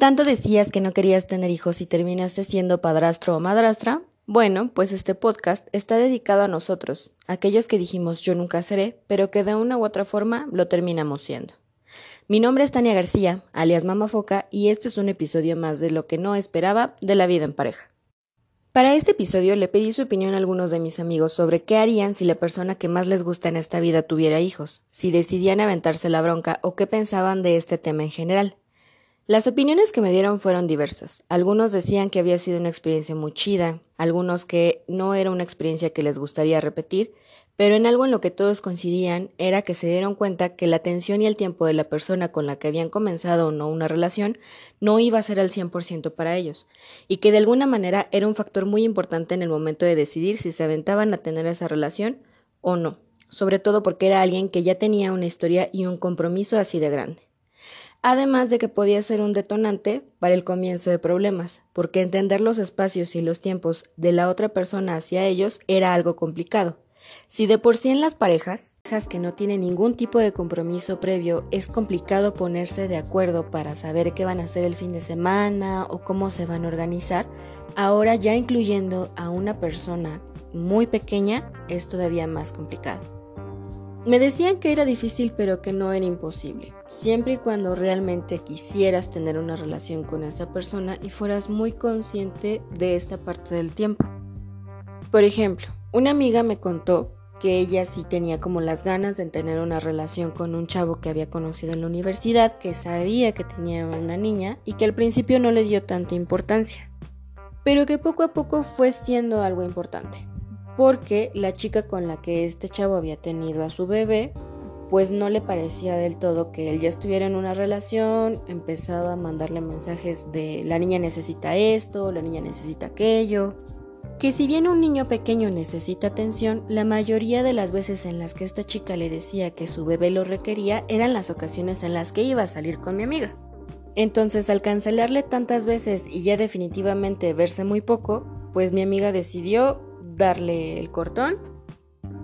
Tanto decías que no querías tener hijos y terminaste siendo padrastro o madrastra. Bueno, pues este podcast está dedicado a nosotros, aquellos que dijimos yo nunca seré, pero que de una u otra forma lo terminamos siendo. Mi nombre es Tania García, alias Mama Foca, y este es un episodio más de lo que no esperaba de la vida en pareja. Para este episodio le pedí su opinión a algunos de mis amigos sobre qué harían si la persona que más les gusta en esta vida tuviera hijos, si decidían aventarse la bronca o qué pensaban de este tema en general. Las opiniones que me dieron fueron diversas. Algunos decían que había sido una experiencia muy chida, algunos que no era una experiencia que les gustaría repetir, pero en algo en lo que todos coincidían era que se dieron cuenta que la atención y el tiempo de la persona con la que habían comenzado o no una relación no iba a ser al 100% para ellos, y que de alguna manera era un factor muy importante en el momento de decidir si se aventaban a tener esa relación o no, sobre todo porque era alguien que ya tenía una historia y un compromiso así de grande además de que podía ser un detonante para el comienzo de problemas, porque entender los espacios y los tiempos de la otra persona hacia ellos era algo complicado. Si de por sí en las parejas, que no tienen ningún tipo de compromiso previo, es complicado ponerse de acuerdo para saber qué van a hacer el fin de semana o cómo se van a organizar, ahora ya incluyendo a una persona muy pequeña es todavía más complicado. Me decían que era difícil pero que no era imposible, siempre y cuando realmente quisieras tener una relación con esa persona y fueras muy consciente de esta parte del tiempo. Por ejemplo, una amiga me contó que ella sí tenía como las ganas de tener una relación con un chavo que había conocido en la universidad, que sabía que tenía una niña y que al principio no le dio tanta importancia, pero que poco a poco fue siendo algo importante porque la chica con la que este chavo había tenido a su bebé, pues no le parecía del todo que él ya estuviera en una relación, empezaba a mandarle mensajes de la niña necesita esto, la niña necesita aquello. Que si bien un niño pequeño necesita atención, la mayoría de las veces en las que esta chica le decía que su bebé lo requería eran las ocasiones en las que iba a salir con mi amiga. Entonces, al cancelarle tantas veces y ya definitivamente verse muy poco, pues mi amiga decidió darle el cortón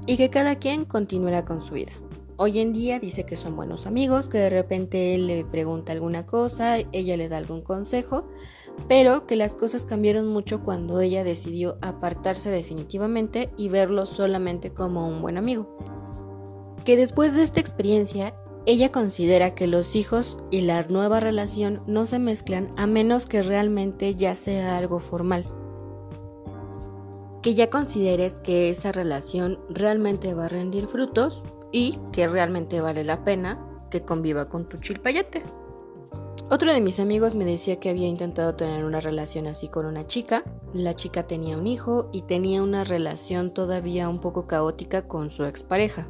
y que cada quien continuara con su vida. Hoy en día dice que son buenos amigos, que de repente él le pregunta alguna cosa, ella le da algún consejo, pero que las cosas cambiaron mucho cuando ella decidió apartarse definitivamente y verlo solamente como un buen amigo. Que después de esta experiencia, ella considera que los hijos y la nueva relación no se mezclan a menos que realmente ya sea algo formal que ya consideres que esa relación realmente va a rendir frutos y que realmente vale la pena que conviva con tu chilpayete. Otro de mis amigos me decía que había intentado tener una relación así con una chica. La chica tenía un hijo y tenía una relación todavía un poco caótica con su expareja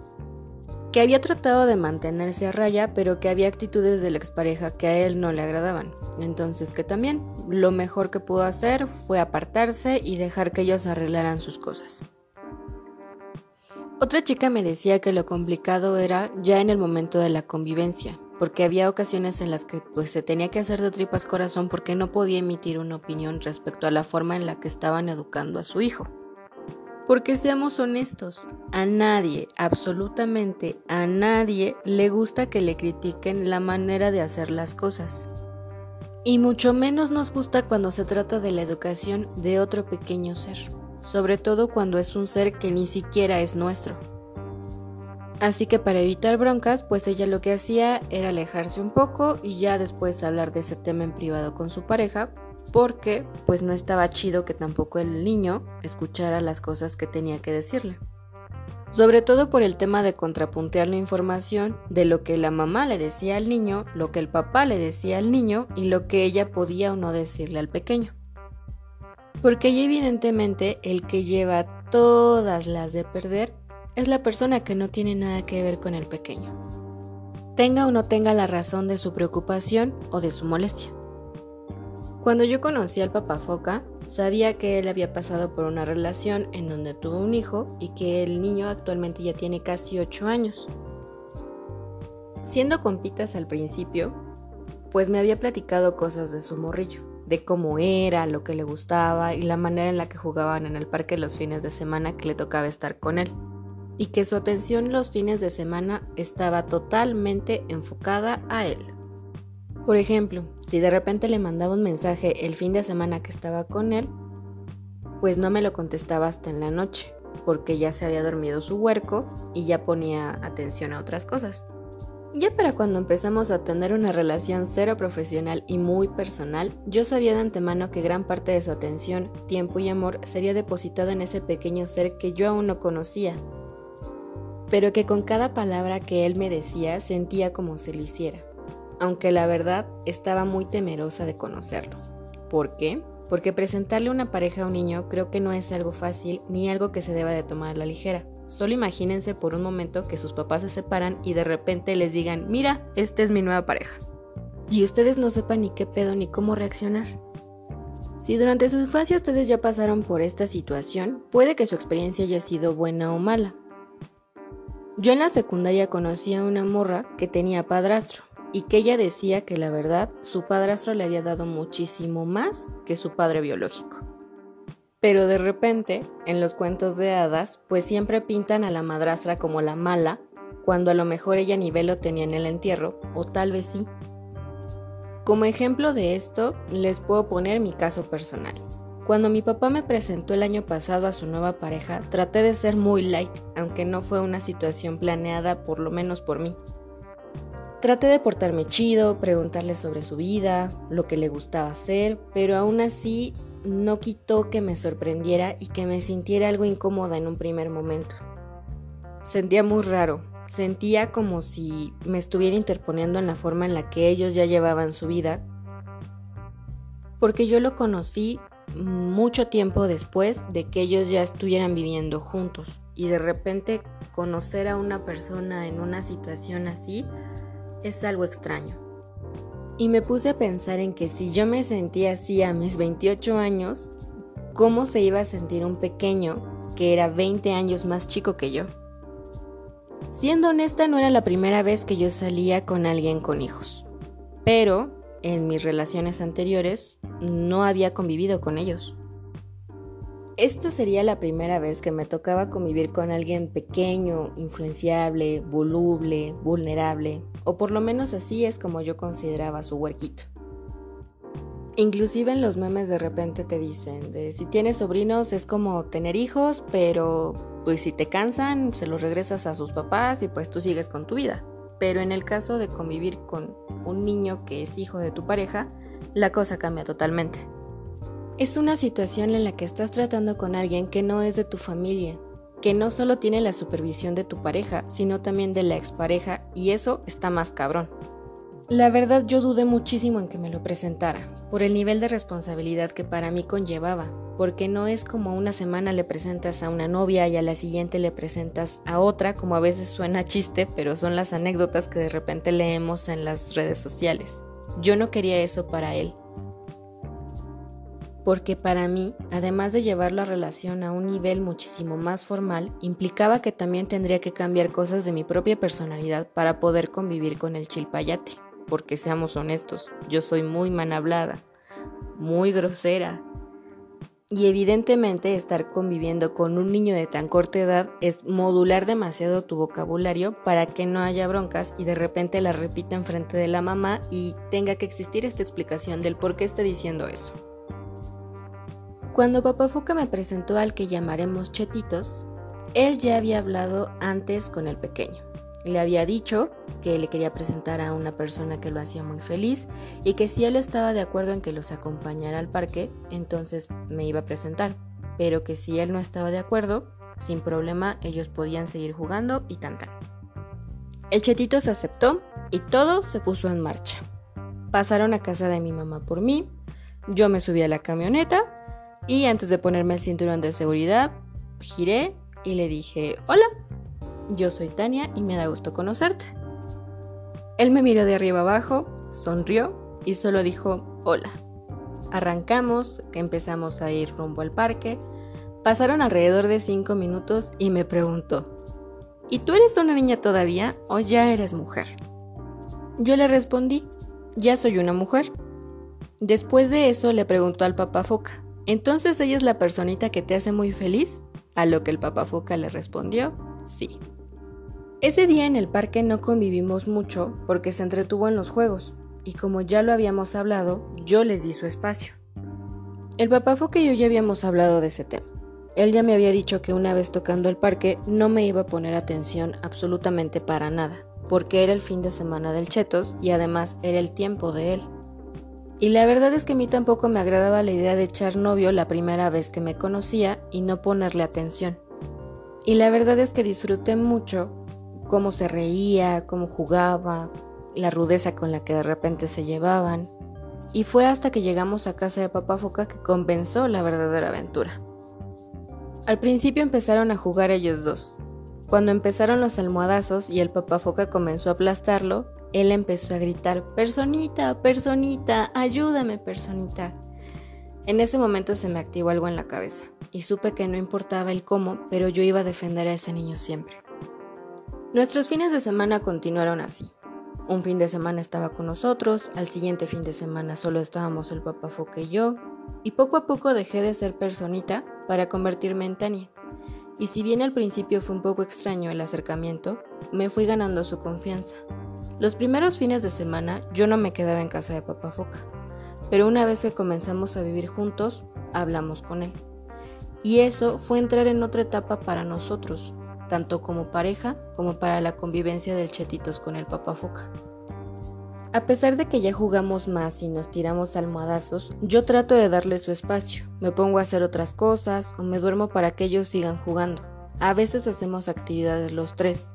que había tratado de mantenerse a raya, pero que había actitudes de la expareja que a él no le agradaban. Entonces que también lo mejor que pudo hacer fue apartarse y dejar que ellos arreglaran sus cosas. Otra chica me decía que lo complicado era ya en el momento de la convivencia, porque había ocasiones en las que pues se tenía que hacer de tripas corazón porque no podía emitir una opinión respecto a la forma en la que estaban educando a su hijo. Porque seamos honestos, a nadie, absolutamente a nadie, le gusta que le critiquen la manera de hacer las cosas. Y mucho menos nos gusta cuando se trata de la educación de otro pequeño ser, sobre todo cuando es un ser que ni siquiera es nuestro. Así que para evitar broncas, pues ella lo que hacía era alejarse un poco y ya después hablar de ese tema en privado con su pareja, porque pues no estaba chido que tampoco el niño escuchara las cosas que tenía que decirle. Sobre todo por el tema de contrapuntear la información de lo que la mamá le decía al niño, lo que el papá le decía al niño y lo que ella podía o no decirle al pequeño. Porque evidentemente el que lleva todas las de perder es la persona que no tiene nada que ver con el pequeño. Tenga o no tenga la razón de su preocupación o de su molestia. Cuando yo conocí al papá Foca, sabía que él había pasado por una relación en donde tuvo un hijo y que el niño actualmente ya tiene casi 8 años. Siendo compitas al principio, pues me había platicado cosas de su morrillo, de cómo era, lo que le gustaba y la manera en la que jugaban en el parque los fines de semana que le tocaba estar con él, y que su atención los fines de semana estaba totalmente enfocada a él. Por ejemplo, si de repente le mandaba un mensaje el fin de semana que estaba con él, pues no me lo contestaba hasta en la noche, porque ya se había dormido su huerco y ya ponía atención a otras cosas. Ya para cuando empezamos a tener una relación cero profesional y muy personal, yo sabía de antemano que gran parte de su atención, tiempo y amor sería depositado en ese pequeño ser que yo aún no conocía, pero que con cada palabra que él me decía sentía como si lo hiciera, aunque la verdad estaba muy temerosa de conocerlo. ¿Por qué? Porque presentarle una pareja a un niño creo que no es algo fácil ni algo que se deba de tomar a la ligera. Solo imagínense por un momento que sus papás se separan y de repente les digan, mira, esta es mi nueva pareja. Y ustedes no sepan ni qué pedo ni cómo reaccionar. Si durante su infancia ustedes ya pasaron por esta situación, puede que su experiencia haya sido buena o mala. Yo en la secundaria conocí a una morra que tenía padrastro y que ella decía que la verdad su padrastro le había dado muchísimo más que su padre biológico. Pero de repente, en los cuentos de hadas, pues siempre pintan a la madrastra como la mala, cuando a lo mejor ella ni velo tenía en el entierro, o tal vez sí. Como ejemplo de esto, les puedo poner mi caso personal. Cuando mi papá me presentó el año pasado a su nueva pareja, traté de ser muy light, aunque no fue una situación planeada por lo menos por mí. Traté de portarme chido, preguntarle sobre su vida, lo que le gustaba hacer, pero aún así no quitó que me sorprendiera y que me sintiera algo incómoda en un primer momento. Sentía muy raro, sentía como si me estuviera interponiendo en la forma en la que ellos ya llevaban su vida, porque yo lo conocí mucho tiempo después de que ellos ya estuvieran viviendo juntos y de repente conocer a una persona en una situación así es algo extraño. Y me puse a pensar en que si yo me sentía así a mis 28 años, ¿cómo se iba a sentir un pequeño que era 20 años más chico que yo? Siendo honesta, no era la primera vez que yo salía con alguien con hijos, pero en mis relaciones anteriores no había convivido con ellos. Esta sería la primera vez que me tocaba convivir con alguien pequeño, influenciable, voluble, vulnerable, o por lo menos así es como yo consideraba su huerquito. Inclusive en los memes de repente te dicen si tienes sobrinos es como tener hijos, pero pues si te cansan se los regresas a sus papás y pues tú sigues con tu vida. Pero en el caso de convivir con un niño que es hijo de tu pareja, la cosa cambia totalmente. Es una situación en la que estás tratando con alguien que no es de tu familia, que no solo tiene la supervisión de tu pareja, sino también de la expareja, y eso está más cabrón. La verdad yo dudé muchísimo en que me lo presentara, por el nivel de responsabilidad que para mí conllevaba, porque no es como una semana le presentas a una novia y a la siguiente le presentas a otra, como a veces suena chiste, pero son las anécdotas que de repente leemos en las redes sociales. Yo no quería eso para él, porque para mí, además de llevar la relación a un nivel muchísimo más formal, implicaba que también tendría que cambiar cosas de mi propia personalidad para poder convivir con el chilpayate. Porque seamos honestos, yo soy muy manhablada, muy grosera. Y evidentemente estar conviviendo con un niño de tan corta edad es modular demasiado tu vocabulario para que no haya broncas y de repente la repita enfrente de la mamá y tenga que existir esta explicación del por qué está diciendo eso. Cuando Papá Fuca me presentó al que llamaremos Chetitos, él ya había hablado antes con el pequeño. Le había dicho que le quería presentar a una persona que lo hacía muy feliz y que si él estaba de acuerdo en que los acompañara al parque, entonces me iba a presentar, pero que si él no estaba de acuerdo, sin problema ellos podían seguir jugando y tan El Chetito se aceptó y todo se puso en marcha. Pasaron a casa de mi mamá por mí, yo me subí a la camioneta y antes de ponerme el cinturón de seguridad, giré y le dije, hola, yo soy Tania y me da gusto conocerte. Él me miró de arriba abajo, sonrió y solo dijo, hola. Arrancamos, empezamos a ir rumbo al parque. Pasaron alrededor de cinco minutos y me preguntó, ¿y tú eres una niña todavía o ya eres mujer? Yo le respondí, ya soy una mujer. Después de eso le preguntó al papá Foca, entonces ella es la personita que te hace muy feliz, a lo que el papá foca le respondió, sí. Ese día en el parque no convivimos mucho porque se entretuvo en los juegos, y como ya lo habíamos hablado, yo les di su espacio. El fue que yo ya habíamos hablado de ese tema. Él ya me había dicho que una vez tocando el parque no me iba a poner atención absolutamente para nada, porque era el fin de semana del Chetos y además era el tiempo de él. Y la verdad es que a mí tampoco me agradaba la idea de echar novio la primera vez que me conocía y no ponerle atención. Y la verdad es que disfruté mucho cómo se reía, cómo jugaba, la rudeza con la que de repente se llevaban. Y fue hasta que llegamos a casa de Papá Foca que comenzó la verdadera aventura. Al principio empezaron a jugar ellos dos. Cuando empezaron los almohadazos y el Papá Foca comenzó a aplastarlo, él empezó a gritar, Personita, personita, ayúdame, personita. En ese momento se me activó algo en la cabeza y supe que no importaba el cómo, pero yo iba a defender a ese niño siempre. Nuestros fines de semana continuaron así. Un fin de semana estaba con nosotros, al siguiente fin de semana solo estábamos el papá Foca y yo, y poco a poco dejé de ser personita para convertirme en Tania. Y si bien al principio fue un poco extraño el acercamiento, me fui ganando su confianza. Los primeros fines de semana yo no me quedaba en casa de Papá Foca, pero una vez que comenzamos a vivir juntos, hablamos con él. Y eso fue entrar en otra etapa para nosotros, tanto como pareja como para la convivencia del Chetitos con el Papá Foca. A pesar de que ya jugamos más y nos tiramos almohadazos, yo trato de darle su espacio. Me pongo a hacer otras cosas o me duermo para que ellos sigan jugando. A veces hacemos actividades los tres,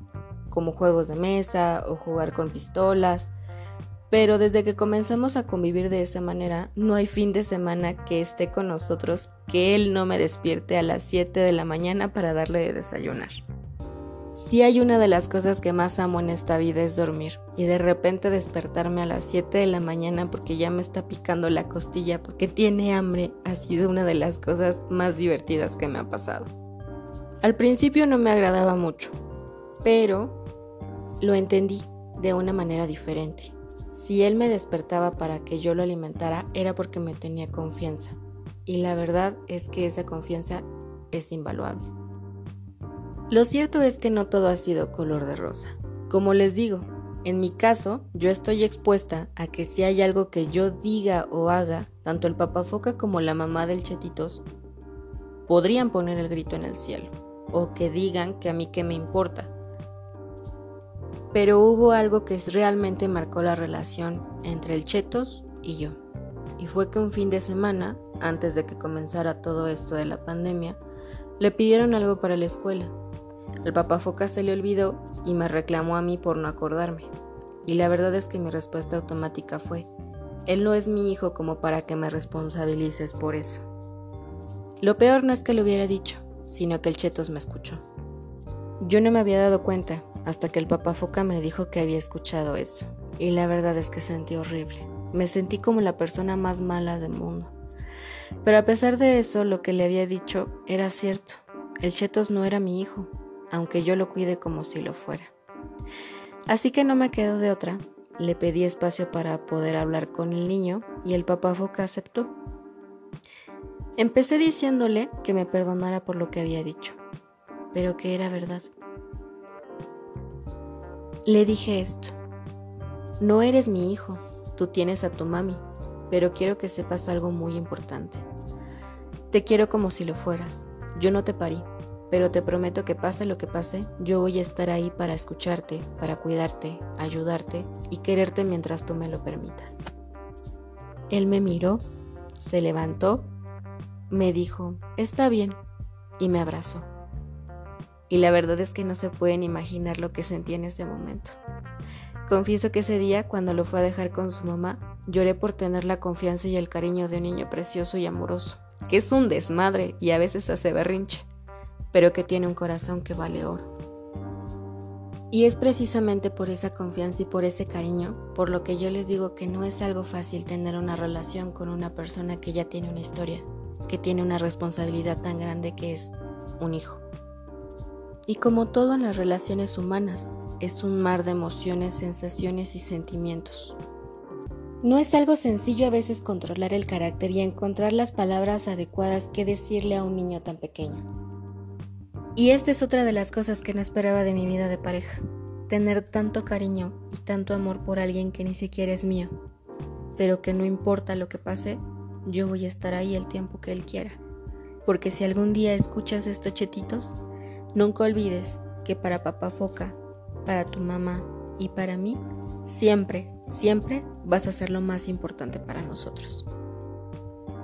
como juegos de mesa o jugar con pistolas, pero desde que comenzamos a convivir de esa manera, no hay fin de semana que esté con nosotros que él no me despierte a las 7 de la mañana para darle de desayunar. Si hay una de las cosas que más amo en esta vida es dormir y de repente despertarme a las 7 de la mañana porque ya me está picando la costilla porque tiene hambre ha sido una de las cosas más divertidas que me ha pasado. Al principio no me agradaba mucho, pero lo entendí de una manera diferente. Si él me despertaba para que yo lo alimentara era porque me tenía confianza. Y la verdad es que esa confianza es invaluable. Lo cierto es que no todo ha sido color de rosa. Como les digo, en mi caso, yo estoy expuesta a que si hay algo que yo diga o haga, tanto el papafoca como la mamá del chetitos podrían poner el grito en el cielo, o que digan que a mí qué me importa, pero hubo algo que realmente marcó la relación entre el Chetos y yo. Y fue que un fin de semana, antes de que comenzara todo esto de la pandemia, le pidieron algo para la escuela. El papá se le olvidó y me reclamó a mí por no acordarme. Y la verdad es que mi respuesta automática fue, él no es mi hijo como para que me responsabilices por eso. Lo peor no es que lo hubiera dicho, sino que el Chetos me escuchó. Yo no me había dado cuenta, hasta que el papá Foca me dijo que había escuchado eso. Y la verdad es que sentí horrible. Me sentí como la persona más mala del mundo. Pero a pesar de eso, lo que le había dicho era cierto. El Chetos no era mi hijo, aunque yo lo cuide como si lo fuera. Así que no me quedo de otra. Le pedí espacio para poder hablar con el niño y el papá Foca aceptó. Empecé diciéndole que me perdonara por lo que había dicho, pero que era verdad. Le dije esto. No eres mi hijo, tú tienes a tu mami, pero quiero que sepas algo muy importante. Te quiero como si lo fueras. Yo no te parí, pero te prometo que pase lo que pase, yo voy a estar ahí para escucharte, para cuidarte, ayudarte y quererte mientras tú me lo permitas. Él me miró, se levantó, me dijo, está bien, y me abrazó y la verdad es que no se pueden imaginar lo que sentí en ese momento. Confieso que ese día, cuando lo fue a dejar con su mamá, lloré por tener la confianza y el cariño de un niño precioso y amoroso, que es un desmadre y a veces hace berrinche, pero que tiene un corazón que vale oro. Y es precisamente por esa confianza y por ese cariño por lo que yo les digo que no es algo fácil tener una relación con una persona que ya tiene una historia, que tiene una responsabilidad tan grande que es un hijo. Y como todo en las relaciones humanas, es un mar de emociones, sensaciones y sentimientos. No es algo sencillo a veces controlar el carácter y encontrar las palabras adecuadas que decirle a un niño tan pequeño. Y esta es otra de las cosas que no esperaba de mi vida de pareja, tener tanto cariño y tanto amor por alguien que ni siquiera es mío, pero que no importa lo que pase, yo voy a estar ahí el tiempo que él quiera. Porque si algún día escuchas estos chetitos, nunca olvides que para papá Foca, para tu mamá y para mí, siempre, siempre vas a ser lo más importante para nosotros.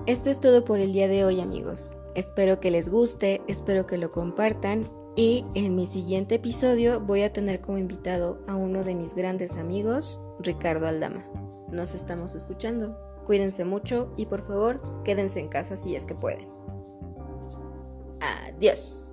Esto es todo por el día de hoy amigos. Espero que les guste, espero que lo compartan y en mi siguiente episodio voy a tener como invitado a uno de mis grandes amigos, Ricardo Aldama. Nos estamos escuchando. Cuídense mucho y por favor quédense en casa si es que pueden. Adiós.